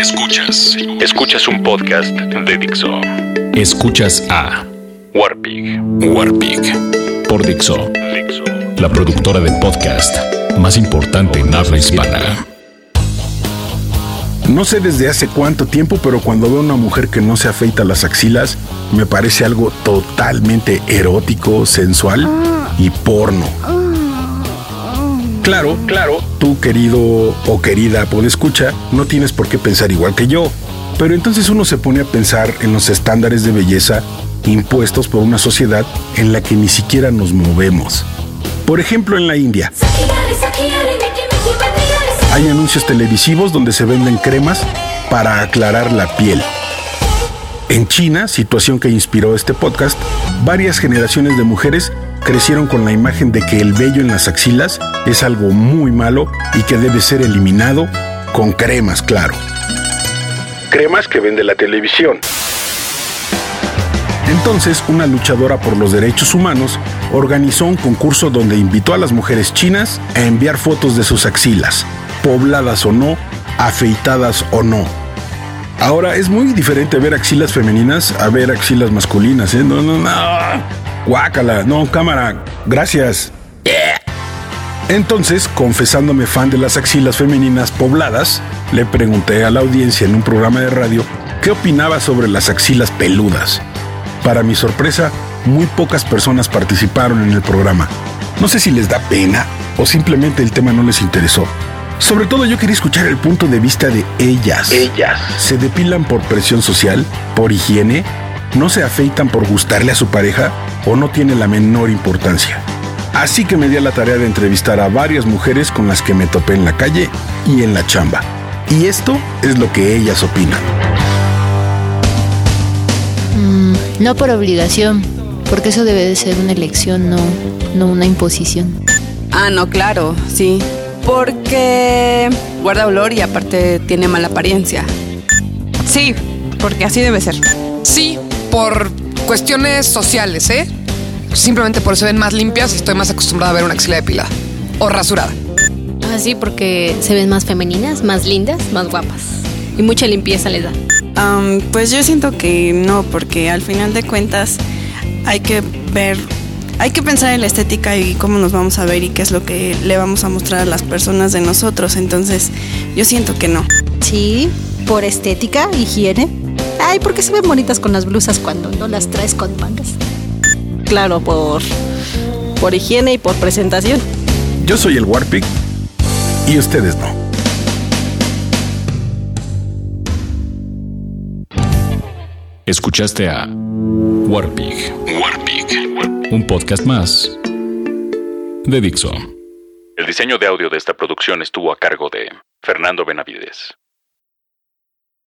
Escuchas. Escuchas un podcast de Dixo. Escuchas a Warpig. Warpig por Dixo, Dixo. la productora de podcast más importante en habla hispana. No sé desde hace cuánto tiempo, pero cuando veo a una mujer que no se afeita las axilas, me parece algo totalmente erótico, sensual y porno. Claro, claro, tú querido o querida escucha, no tienes por qué pensar igual que yo. Pero entonces uno se pone a pensar en los estándares de belleza impuestos por una sociedad en la que ni siquiera nos movemos. Por ejemplo, en la India. Hay anuncios televisivos donde se venden cremas para aclarar la piel. En China, situación que inspiró este podcast, varias generaciones de mujeres crecieron con la imagen de que el vello en las axilas es algo muy malo y que debe ser eliminado con cremas, claro. Cremas que vende la televisión. Entonces, una luchadora por los derechos humanos organizó un concurso donde invitó a las mujeres chinas a enviar fotos de sus axilas, pobladas o no, afeitadas o no. Ahora, es muy diferente ver axilas femeninas a ver axilas masculinas, ¿eh? No, no, no. Guácala. No, cámara. Gracias. Entonces, confesándome fan de las axilas femeninas pobladas, le pregunté a la audiencia en un programa de radio qué opinaba sobre las axilas peludas. Para mi sorpresa, muy pocas personas participaron en el programa. No sé si les da pena o simplemente el tema no les interesó. Sobre todo yo quería escuchar el punto de vista de ellas. Ellas. ¿Se depilan por presión social? ¿Por higiene? ¿No se afeitan por gustarle a su pareja? ¿O no tiene la menor importancia? Así que me di a la tarea de entrevistar a varias mujeres con las que me topé en la calle y en la chamba. Y esto es lo que ellas opinan. Mm, no por obligación, porque eso debe de ser una elección, no, no una imposición. Ah, no, claro, sí. Porque guarda olor y aparte tiene mala apariencia. Sí, porque así debe ser. Sí, por cuestiones sociales, ¿eh? Simplemente por eso ven más limpias y estoy más acostumbrada a ver una axila depilada. O rasurada. Ah, sí, porque se ven más femeninas, más lindas, más guapas. Y mucha limpieza les da. Pues yo siento que no, porque al final de cuentas hay que ver, hay que pensar en la estética y cómo nos vamos a ver y qué es lo que le vamos a mostrar a las personas de nosotros. Entonces, yo siento que no. Sí, por estética, higiene. Ay, porque se ven bonitas con las blusas cuando no las traes con mangas. Claro, por, por higiene y por presentación. Yo soy el Warpig y ustedes no. Escuchaste a Warpig, Warpig. un podcast más de Dixo. El diseño de audio de esta producción estuvo a cargo de Fernando Benavides.